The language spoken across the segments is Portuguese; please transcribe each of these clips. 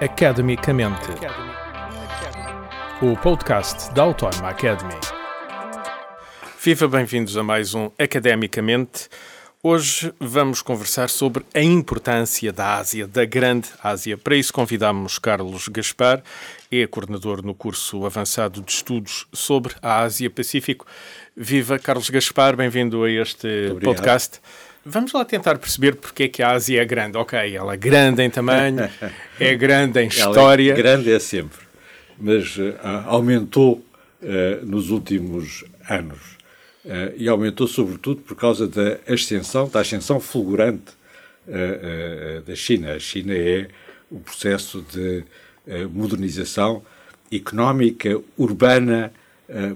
Academicamente. O podcast da Autónoma Academy. Viva, bem-vindos a mais um Academicamente. Hoje vamos conversar sobre a importância da Ásia, da Grande Ásia. Para isso convidamos Carlos Gaspar, é coordenador no curso avançado de estudos sobre a Ásia-Pacífico. Viva, Carlos Gaspar, bem-vindo a este podcast. Vamos lá tentar perceber porque é que a Ásia é grande. Ok, ela é grande em tamanho, é grande em história. Ela é grande é sempre, mas uh, aumentou uh, nos últimos anos. Uh, e aumentou sobretudo por causa da ascensão, da ascensão fulgurante da China. A China é o processo de modernização económica, urbana,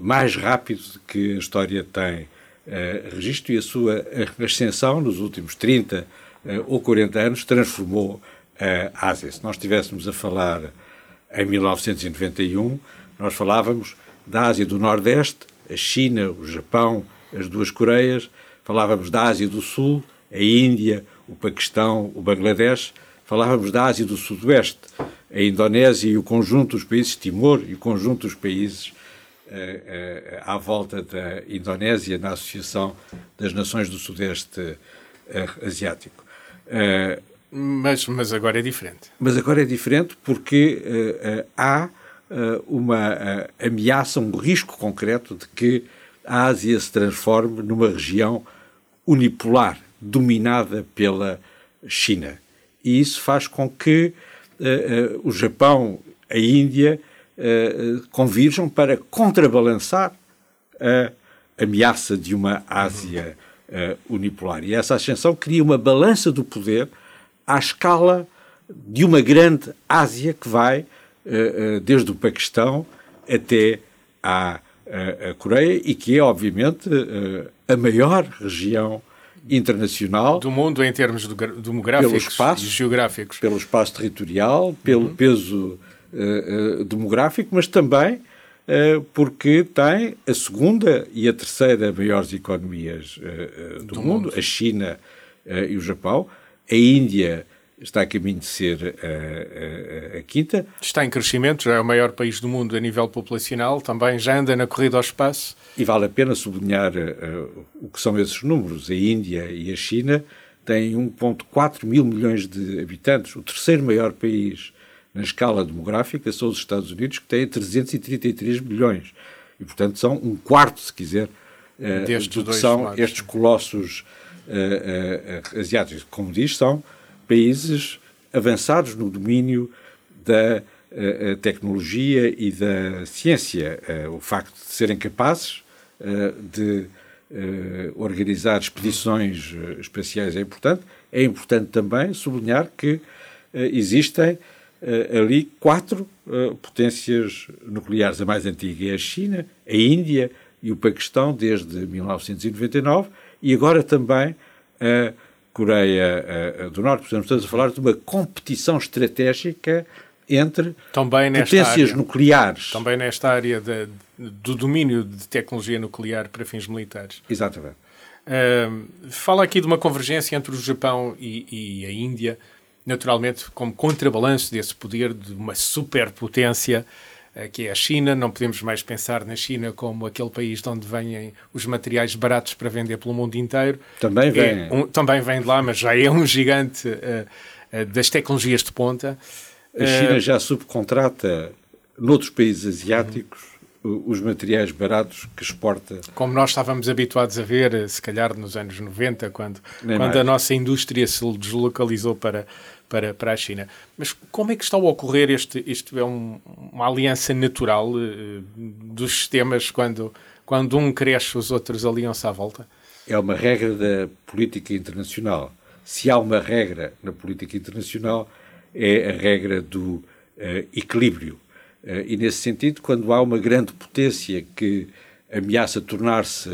mais rápido que a história tem uh, registro e a sua ascensão nos últimos 30 uh, eh, ou 40 anos transformou a Ásia. Se nós estivéssemos a falar em 1991, nós falávamos da Ásia do Nordeste, a China, o Japão, as duas Coreias, falávamos da Ásia do Sul, a Índia, o Paquistão, o Bangladesh, falávamos da Ásia do Sudoeste, a Indonésia e o conjunto dos países Timor e o conjunto dos países à volta da Indonésia na Associação das Nações do Sudeste eh, Asiático. Eh, mas, mas agora é diferente. Mas agora é diferente porque há uma ameaça, um risco concreto de que a Ásia se transforme numa região unipolar, dominada pela China. E isso faz com que o Japão, a Índia uh, convirjam para contrabalançar a ameaça de uma Ásia uh, unipolar. E essa ascensão cria uma balança do poder à escala de uma grande Ásia que vai desde o Paquistão até à a Coreia e que é, obviamente, a maior região internacional. Do mundo em termos demográficos pelo espaço, e geográficos. Pelo espaço territorial, pelo uhum. peso uh, demográfico, mas também uh, porque tem a segunda e a terceira maiores economias do, do mundo, mundo, a China e o Japão. A Índia está a caminho de ser a, a, a, quinta. Está em crescimento, já é o maior país do mundo a nível populacional, também já anda na corrida ao espaço. E vale a pena sublinhar uh, o que são esses números. A Índia e a China têm 1,4 mil milhões de habitantes, o terceiro maior país na escala demográfica são os Estados Unidos, que têm 333 milhões. E, portanto, são um quarto, se quiser, uh, do que são lados. estes colossos uh, uh, asiáticos. Como diz, são países avançados no domínio da tecnologia e da ciência. o facto de serem capazes de organizar expedições espaciais é importante. É importante também sublinhar que existem uh, ali quatro uh, potências nucleares. A mais antiga é a China, a Índia e o Paquistão desde 1999 e agora também a Coreia uh, do Norte. Portanto, estamos a falar de uma competição estratégica entre potências área, nucleares. Também nesta área de, do domínio de tecnologia nuclear para fins militares. Exatamente. Uh, fala aqui de uma convergência entre o Japão e, e a Índia naturalmente, como contrabalanço desse poder de uma superpotência eh, que é a China. Não podemos mais pensar na China como aquele país de onde vêm os materiais baratos para vender pelo mundo inteiro. Também vem. É um, também vem de lá, mas já é um gigante uh, uh, das tecnologias de ponta. A China uh, já subcontrata noutros países asiáticos os materiais baratos que exporta. Como nós estávamos habituados a ver, se calhar nos anos 90, quando, quando a nossa indústria se deslocalizou para, para, para a China. Mas como é que está a ocorrer este, isto é um, uma aliança natural uh, dos sistemas quando, quando um cresce, os outros aliam-se à volta? É uma regra da política internacional. Se há uma regra na política internacional, é a regra do uh, equilíbrio. Uh, e nesse sentido, quando há uma grande potência que ameaça tornar-se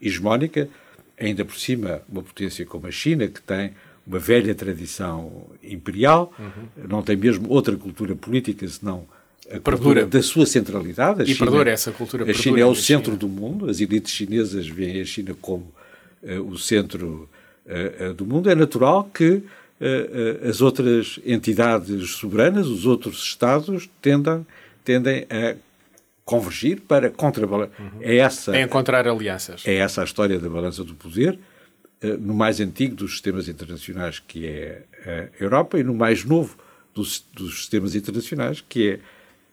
hegemónica, ainda por cima uma potência como a China, que tem uma velha tradição imperial, uhum. não tem mesmo outra cultura política senão a cultura da sua centralidade. A e China, perdura essa cultura. A China é o centro China. do mundo, as elites chinesas veem a China como uh, o centro uh, uh, do mundo. É natural que as outras entidades soberanas, os outros Estados, tendem, tendem a convergir para contrabalançar. Uhum. É essa. É encontrar alianças. É essa a história da balança do poder, no mais antigo dos sistemas internacionais, que é a Europa, e no mais novo dos, dos sistemas internacionais, que é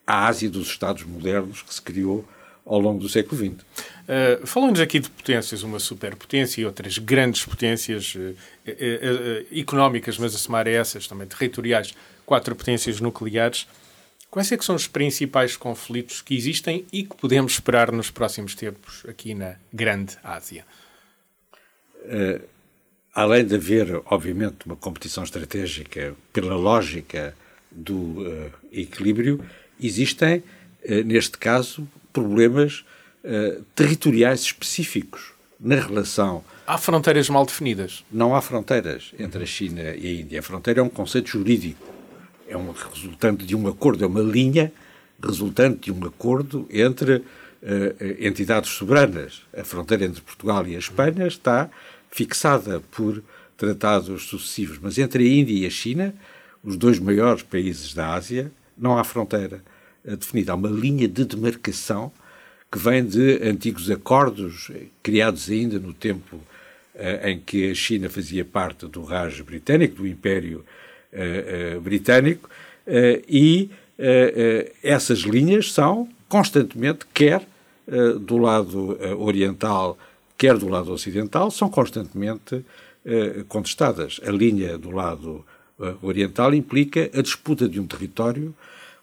a Ásia dos Estados modernos, que se criou ao longo do século XX. Uh, Falando-nos aqui de potências, uma superpotência e outras grandes potências uh, uh, económicas, mas a somar a essas também territoriais, quatro potências nucleares, quais é que são os principais conflitos que existem e que podemos esperar nos próximos tempos aqui na Grande Ásia? Além de haver, obviamente, uma competição estratégica pela lógica do equilíbrio, existem, neste caso, problemas uh, territoriais específicos na relação. Há fronteiras mal definidas? Não há fronteiras entre a China e a Índia. A fronteira é um conceito jurídico. É um resultante de um acordo, é uma linha resultante de um acordo entre uh, entidades soberanas. A fronteira entre Portugal e a Espanha está fixada por tratados sucessivos, mas entre a Índia e a China, os dois maiores países da Ásia, não há fronteira definida. Há uma linha de demarcação que vem de antigos acordos criados ainda no tempo eh, em que a China fazia parte do Raj britânico, do Império uh, uh, Britânico, uh, e essas linhas são constantemente, quer do lado oriental, quer do lado ocidental, são constantemente contestadas. A linha do lado oriental implica a disputa de um território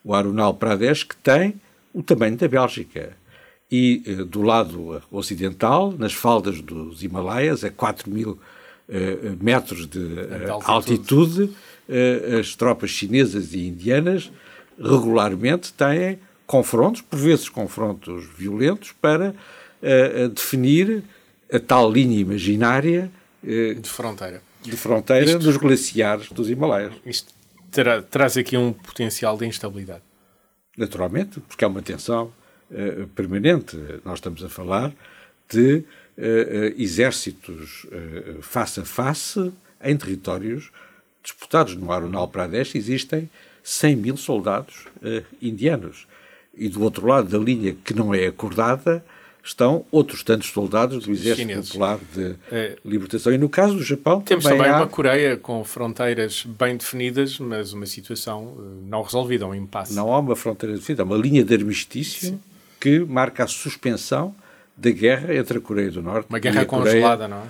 o Arunal Pradesh, que tem o tamanho da Bélgica. E do lado ocidental, nas faldas dos Himalaias, a 4 mil metros de eh, altitude, as tropas chinesas e indianas regularmente têm confrontos, por vezes confrontos violentos, para definir a tal linha imaginária de fronteira, de fronteira Isto... dos glaciares dos Himalaias. Isto terá, traz aqui um potencial de instabilidade. Naturalmente, porque há uma tensão uh, permanente. Nós estamos a falar de uh, exércitos face a face em territórios disputados. No Arunal Pradesh existem 100 mil soldados indianos. E do outro lado da linha que não é acordada, estão outros tantos soldados do Exército Chineses. Popular de é. Libertação. E no caso do Japão Temos também, também há... uma Coreia com fronteiras bem definidas, mas uma situação eh, não resolvida, um impasse. Não há uma fronteira definida, há uma linha de armistício Sim. que marca a suspensão da guerra entre a Coreia do Norte uma guerra e a congelada, não é?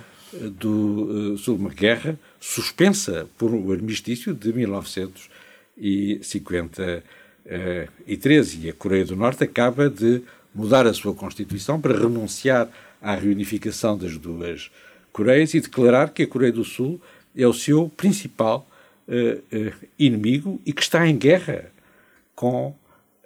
Do uh, Sul, uma guerra suspensa por o armistício de 1953. E a Coreia do Norte acaba de mudar a sua Constituição para renunciar à reunificação das duas Coreias e declarar que a Coreia do Sul é o seu principal uh, uh, inimigo e que está em guerra com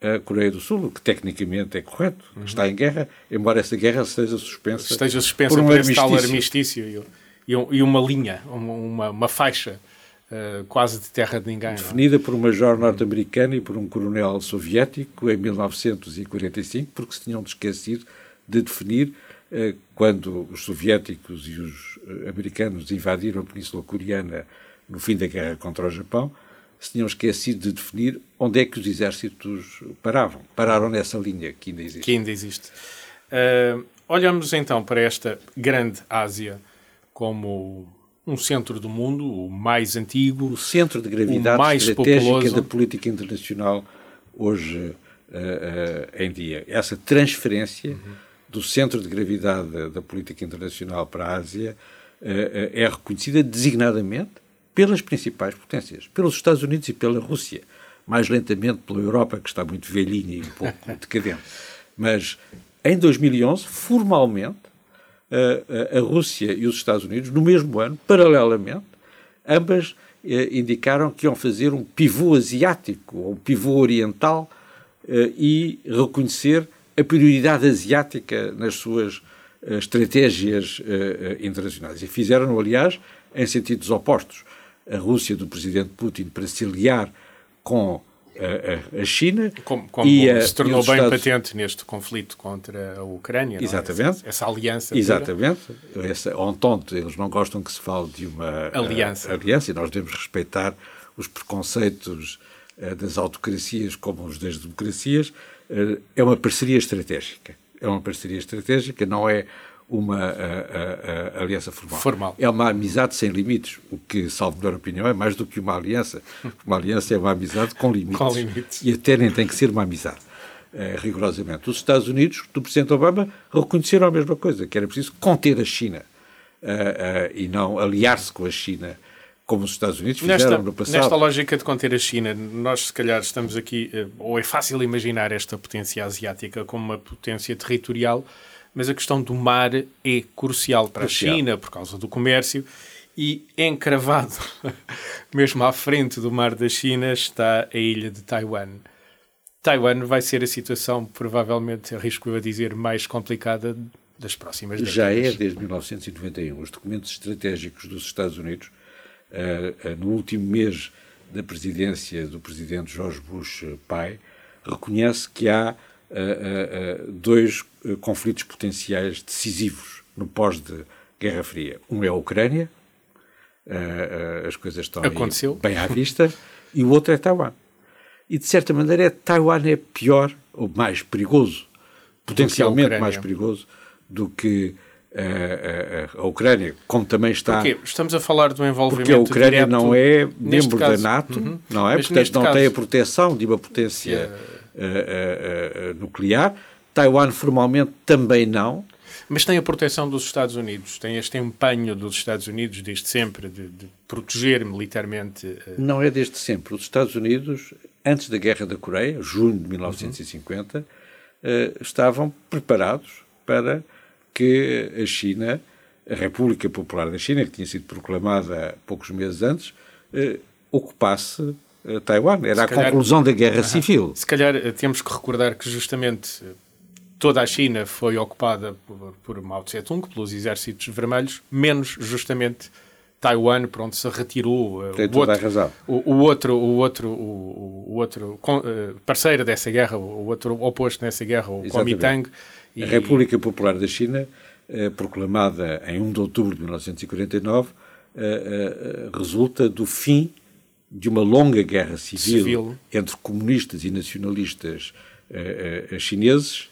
a Coreia do Sul, o que tecnicamente é correto. Uhum. Está em guerra, embora essa guerra esteja suspensa, esteja suspensa por um armistício. tal armistício e, e, uma linha, uma, uma faixa Uh, quase de terra de ninguém. É? Definida por um major norte-americano e por um coronel soviético em 1945, porque se tinham esquecido de definir uh, quando os soviéticos e os uh, americanos invadiram a Península Coreana no fim da guerra contra o Japão, se tinham esquecido de definir onde é que os exércitos paravam. Pararam nessa linha que ainda existe. Que ainda existe. olhamos então para esta grande Ásia como um centro do mundo, o mais antigo, o centro de gravidade mais estratégica populoso. da política internacional hoje uh, uh, em dia. Essa transferência uhum. do centro de gravidade da, da, política internacional para a Ásia uh, é reconhecida designadamente pelas principais potências, pelos Estados Unidos e pela Rússia, mais lentamente pela Europa, que está muito velhinha e um pouco decadente. Mas em 2011, formalmente, a, a Rússia e os Estados Unidos, no mesmo ano, paralelamente, ambas eh, indicaram que iam fazer um pivô asiático, ou um pivô oriental, eh, e reconhecer a prioridade asiática nas suas eh, estratégias eh, eh, internacionais. E fizeram, aliás, em sentidos opostos. A Rússia do presidente Putin para se aliar com a, a China. Como, como e a, se tornou bem Estados... patente neste conflito contra a Ucrânia. Exatamente. É? Essa, aliança. Exatamente. Toda. Essa entente, eles não gostam que se fale de uma aliança. aliança e nós devemos respeitar os preconceitos das autocracias como os das democracias. é uma parceria estratégica. É uma parceria estratégica, não é uma a, a, a aliança formal. formal. É uma amizade sem limites, o que, salvo melhor opinião, é mais do que uma aliança. Uma aliança é uma amizade com limites. Com limites. E até nem tem que ser uma amizade, é, rigorosamente. Os Estados Unidos, do Presidente Obama, reconheceram a mesma coisa, que era preciso conter a China uh, uh, e não aliar-se com a China como os Estados Unidos fizeram nesta, no passado. Nesta lógica de conter a China, nós se calhar estamos aqui, ou é fácil imaginar esta potência asiática como uma potência territorial, mas a questão do mar é crucial para crucial. a China por causa do comércio e encravado, mesmo à frente do mar da China, está a ilha de Taiwan. Taiwan vai ser a situação, provavelmente, arrisco eu a dizer, mais complicada das próximas décadas. Já é desde 1991. Os documentos estratégicos dos Estados Unidos, uh, uh, no último mês da presidência do presidente George Bush pai, reconhece que há dois conflitos potenciais decisivos no pós-Guerra Fria. Um é a Ucrânia, as coisas estão bem à vista, e o outro é Taiwan. E, de certa maneira, Taiwan é pior ou mais perigoso, potencialmente mais perigoso, do que a, a, a, Ucrânia, como também está. Porquê? Estamos a falar do envolvimento. Porque a Ucrânia direto, não é membro da NATO, uhum. não é? Mas Portanto, não caso, tem a proteção de uma potência uh, nuclear. Taiwan, formalmente, também não. Mas tem a proteção dos Estados Unidos, tem este empenho dos Estados Unidos desde sempre de, de proteger militarmente. Não é desde sempre. Os Estados Unidos, antes da Guerra da Coreia, junho de 1950, uhum. estavam preparados para que a China, a República Popular da China, que tinha sido proclamada poucos meses antes, eh, ocupasse eh, Taiwan. Era se a calhar, conclusão da Guerra. Civil. Se calhar eh, temos que recordar que justamente toda a China foi ocupada por, por Mao Tse-tung, pelos exércitos vermelhos, menos justamente Taiwan, para onde se retirou Tem o, outro, razão. O, o outro, o outro, o, o outro parceiro dessa guerra, o outro oposto nessa guerra, o Kuomintang. E... A República Popular da China, eh, proclamada em 1 de outubro de 1949, eh, eh, resulta do fim de uma longa guerra civil, civil. entre comunistas e nacionalistas chineses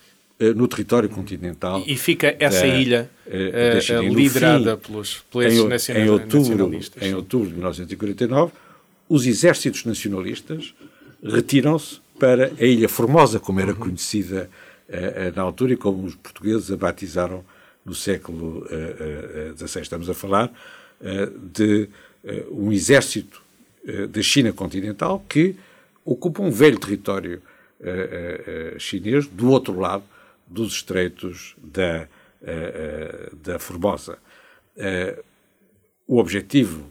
no território continental. E fica essa da, ilha da liderada fim, pelos, pelos em, nacional, em outubro, nacionalistas. Em outubro de 1949, os exércitos nacionalistas retiram-se para a Ilha Formosa, como era conhecida uh, na altura e como os portugueses a batizaram no século XVI. Estamos a falar de um exército da China continental que ocupa um velho território chinês do outro lado dos estreitos da, da Formosa. o objetivo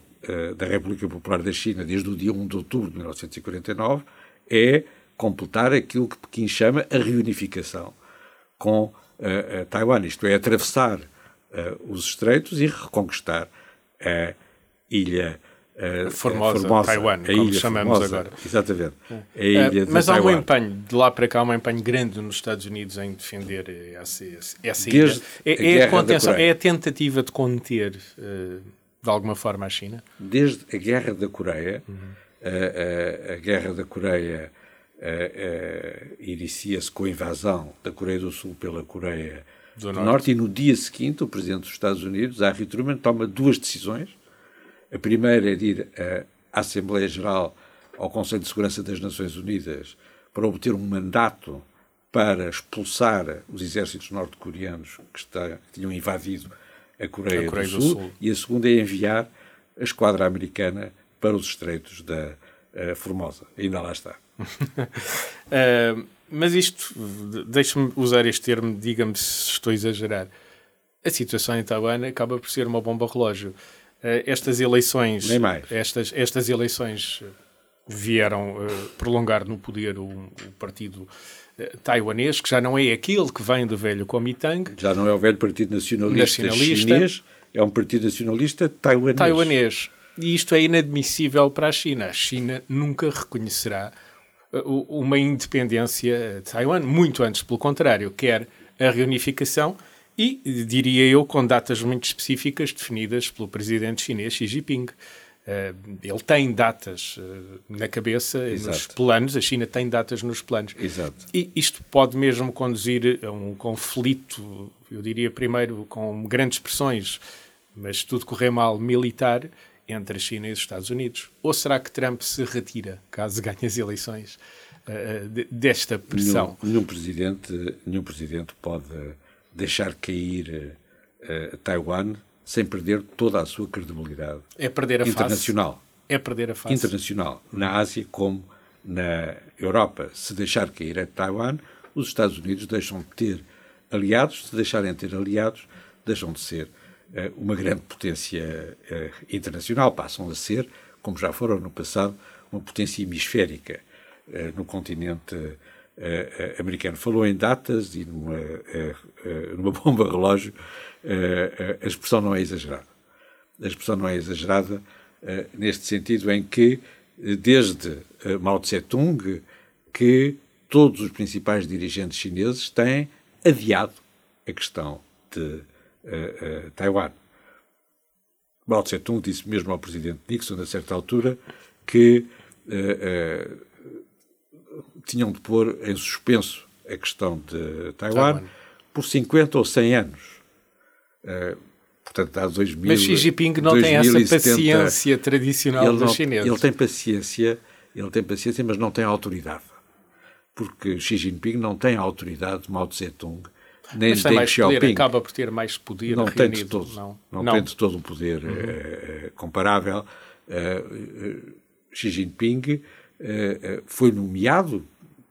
da República Popular da China desde o dia 1 de outubro de 1949 é completar aquilo que Pequim chama a reunificação com Taiwan, isto é, atravessar os estreitos e reconquistar a ilha Formosa, Formosa, Taiwan, a como chamamos Formosa, agora. Exatamente. A ilha mas de há Taiwan. um empenho, de lá para cá, há um empenho grande nos Estados Unidos em defender essa, essa Desde ilha. É, a é, a contenção, é a tentativa de conter de alguma forma a China? Desde a Guerra da Coreia, a, a, a Guerra da Coreia inicia-se com a invasão da Coreia do Sul pela Coreia do, do Norte. Norte. e no dia seguinte o Presidente dos Estados Unidos, Harry Truman, toma duas decisões. A primeira é de ir à Assembleia Geral, ao Conselho de Segurança das Nações Unidas, para obter um mandato para expulsar os exércitos norte-coreanos que, que, tinham invadido a Coreia, a Coreia do, do, Sul, Sul, e a segunda é enviar a esquadra americana para os estreitos da Formosa. Ainda lá está. uh, mas isto, deixe-me usar este termo, diga-me se estou a exagerar. A situação em Taiwan acaba por ser uma bomba relógio. Uh, estas eleições. Estas, estas eleições vieram uh, prolongar no poder o, o partido taiwanês, que já não é aquele que vem do velho Kuomintang. Já não é o velho Partido Nacionalista, nacionalista chinês, é um Partido Nacionalista taiwanês. Taiwanês. E isto é inadmissível para a China. A China nunca reconhecerá uma independência de Taiwan, muito antes, pelo contrário, quer a reunificação e, diria eu, com datas muito específicas definidas pelo presidente chinês Xi Jinping. Uh, ele tem datas uh, na cabeça, Exato. nos planos, a China tem datas nos planos. Exato. E isto pode mesmo conduzir a um conflito, eu diria primeiro com grandes pressões, mas tudo correr mal, militar, entre a China e os Estados Unidos? Ou será que Trump se retira, caso ganhe as eleições, uh, desta pressão? Nenhum, nenhum, presidente, nenhum presidente pode deixar cair uh, Taiwan sem perder toda a sua credibilidade é perder a internacional. Face. É perder a face. Internacional, na Ásia como na Europa. Se deixar cair a Taiwan, os Estados Unidos deixam de ter aliados, se deixarem de ter aliados, deixam de ser uh, uma grande potência uh, internacional, passam a ser, como já foram no passado, uma potência hemisférica no continente uh, americano. Falou em datas e numa, uh, numa bomba relógio, a expressão não é exagerada. A expressão não é exagerada neste sentido em que, desde Mao Tse-tung, que todos os principais dirigentes chineses têm adiado a questão de Taiwan. Mao Tse-tung disse mesmo ao presidente Nixon, a certa altura, que uh, tinham de pôr em suspenso a questão de Taiwan, Taiwan. por 50 ou 100 anos. Uh, portanto, há 2000, Mas Xi Jinping não 2070, tem essa paciência tradicional dos chineses. Ele tem paciência, ele tem paciência, mas não tem autoridade. Porque Xi Jinping não tem a autoridade de Mao Tse-tung, nem mas de Deng Xiaoping. acaba por ter mais poder não reunido. Tem de todo, não, não, não. tem de todo um poder uhum. uh, comparável. Uh, Xi Jinping foi nomeado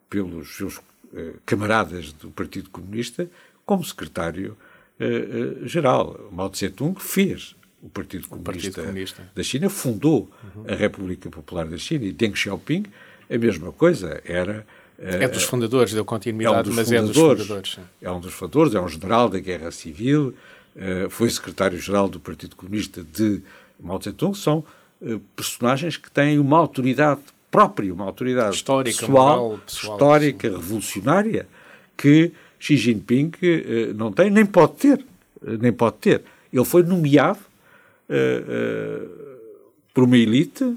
pelos seus eh, camaradas do Partido Comunista como secretário-geral. Eh, eh, Mao Tse-tung fez o Partido Comunista, o Partido Comunista, da China, fundou uhum. a República Popular da China e Deng Xiaoping, a mesma coisa, era... É dos fundadores, deu continuidade, é um mas é dos fundadores. É um dos fundadores, é um general da Guerra Civil, foi secretário-geral do Partido Comunista de Mao Tse-tung, são personagens que têm uma autoridade próprio, uma autoridade histórica, pessoal, moral, pessoal, histórica, revolucionária, que Xi Jinping uh, não tem, nem pode ter. Uh, nem pode ter. Ele foi nomeado uh, por uma elite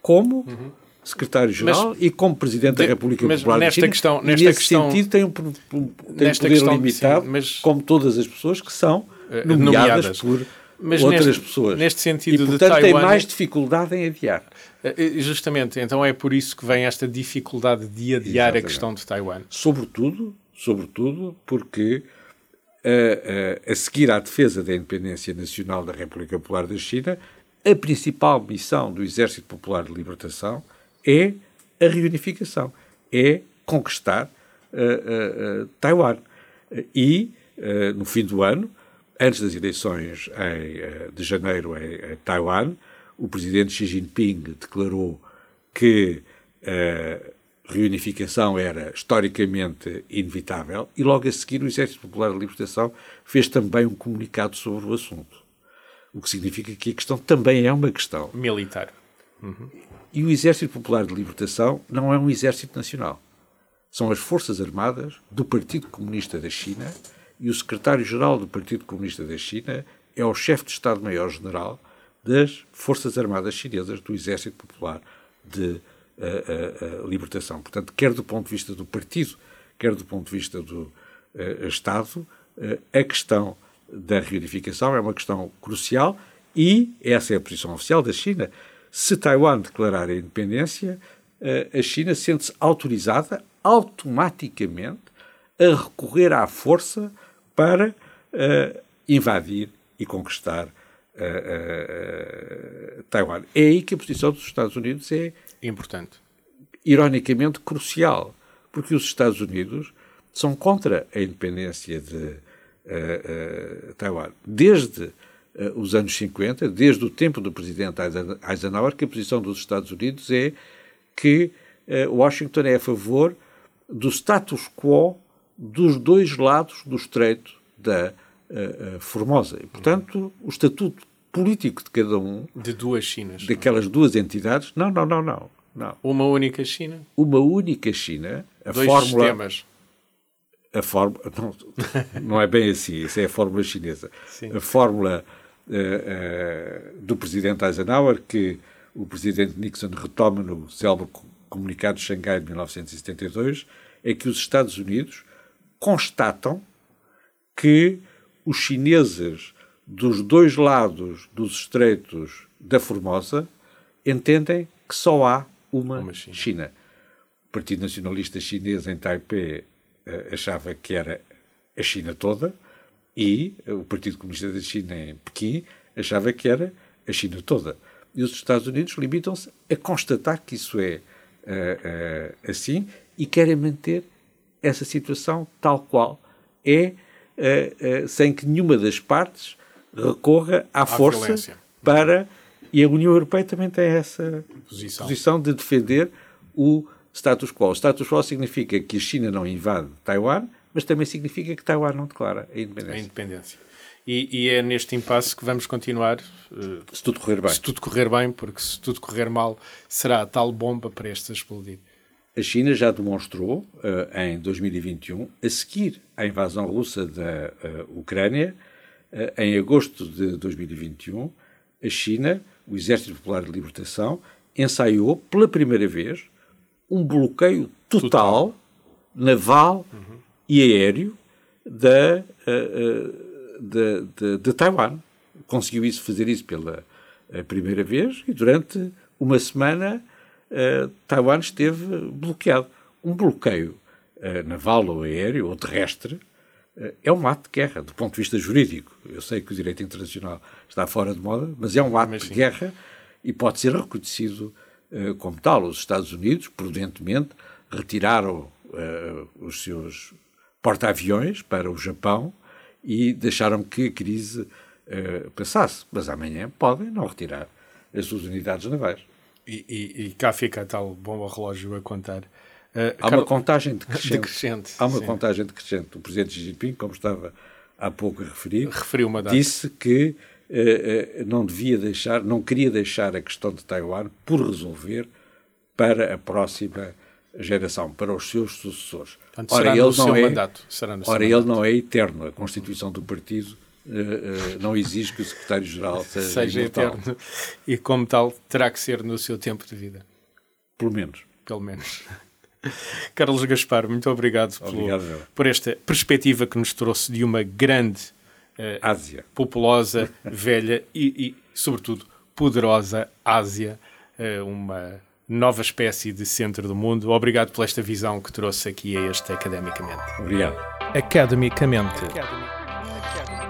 como uhum. secretário-geral e como presidente de, da República Popular nesta China. Questão, nesta nesse questão, sentido tem um, tem um poder questão, limitado, sim, mas, como todas as pessoas que são nomeadas, nomeadas. por mas outras neste, pessoas. Neste sentido e, portanto, de Taiwan, tem mais dificuldade em adiar. Eh, eh, justamente, então é por isso que vem esta dificuldade de adiar Exatamente. a questão de Taiwan. Sobretudo, sobretudo porque a, a, a seguir à defesa da independência nacional da República Popular da China, a principal missão do Exército Popular de Libertação é a reunificação, é conquistar uh, uh, Taiwan. E, uh, no fim do ano, antes das eleições em, de janeiro em, em Taiwan, o presidente Xi Jinping declarou que a reunificação era historicamente inevitável e logo a seguir o Exército Popular de Libertação fez também um comunicado sobre o assunto. O que significa que a questão também é uma questão militar. Uhum. E o Exército Popular de Libertação não é um exército nacional. São as Forças Armadas do Partido Comunista da China e o secretário-geral do Partido Comunista da China é o chefe de Estado-Maior-General das Forças Armadas Chinesas, do Exército Popular de uh, uh, uh, Libertação. Portanto, quer do ponto de vista do partido, quer do ponto de vista do Estado, a questão da reunificação é uma questão crucial e essa é a posição oficial da China. Se Taiwan declarar a independência, a China sente-se autorizada automaticamente a recorrer à força para invadir e conquistar uh, Taiwan. É aí que a posição dos Estados Unidos é importante, ironicamente crucial, porque os Estados Unidos são contra a independência de Taiwan desde os anos 50, desde o tempo do presidente Eisenhower, que a posição dos Estados Unidos é que Washington é a favor do status quo dos dois lados do Estreito da uh, Formosa. E, portanto, o estatuto político de cada um. De duas Chinas. Daquelas duas entidades. Não, não, não, não. não. Uma única China? Uma única China. A Dois fórmula, sistemas. A fórmula, não, não é bem assim, isso é a fórmula chinesa. Sim. A fórmula uh, uh, do presidente Eisenhower, que o presidente Nixon retoma no célebre comunicado de Xangai de 1972, é que os Estados Unidos constatam que os chineses dos dois lados dos estreitos da Formosa entendem que só há uma, uma China. China. O Partido Nacionalista Chinês em Taipei uh, achava que era a China toda e o Partido Comunista da China em Pequim achava que era a China toda. E os Estados Unidos limitam-se a constatar que isso é uh, uh, assim e querem manter essa situação tal qual é, sem que nenhuma das partes recorra à, à força violência. para. E a União Europeia também tem essa posição. posição de defender o status quo. O status quo significa que a China não invade Taiwan, mas também significa que Taiwan não declara a independência. A independência. E, e, é neste impasse que vamos continuar. Uh, se tudo correr bem. Se tudo correr bem, porque se tudo correr mal, será a tal bomba para este explodir. A China já demonstrou uh, em 2021, a seguir à invasão russa da uh, Ucrânia, em agosto de 2021, a China, o Exército Popular de Libertação, ensaiou pela primeira vez um bloqueio total, total. naval uhum. e aéreo da, de, de, de, Taiwan. Conseguiu isso, fazer isso pela primeira vez e durante uma semana uh, Taiwan esteve bloqueado. Um bloqueio uh, naval ou aéreo ou terrestre uh, é um ato de guerra, do ponto de vista jurídico. Eu sei que o direito internacional está fora de moda, mas é um ato mas, de guerra e pode ser reconhecido como tal. Os Estados Unidos, prudentemente, retiraram os seus porta-aviões para o Japão e deixaram que a crise passasse. Mas amanhã podem não retirar as suas unidades navais. E, e, e, cá fica tal bom relógio a contar. Uh, Há uma contagem decrescente. decrescente Há uma sim. contagem decrescente. O presidente Xi Jinping, como estava há pouco a referir, disse que uh, uh, não devia deixar, não queria deixar a questão de Taiwan por resolver para a próxima geração, para os seus sucessores. Portanto, ora, ele não é, mandato. ora, ele não é eterno. A Constituição do partido não exige que o secretário-geral seja, seja eterno e, como tal, terá que ser no seu tempo de vida. Pelo menos. Pelo menos. Carlos Gaspar, muito obrigado, obrigado pelo, por esta perspectiva que nos trouxe de uma grande uh, Ásia, populosa, velha e, e, sobretudo, poderosa Ásia, uh, uma nova espécie de centro do mundo. Obrigado por esta visão que trouxe aqui a este Academicamente. Obrigado. Academicamente.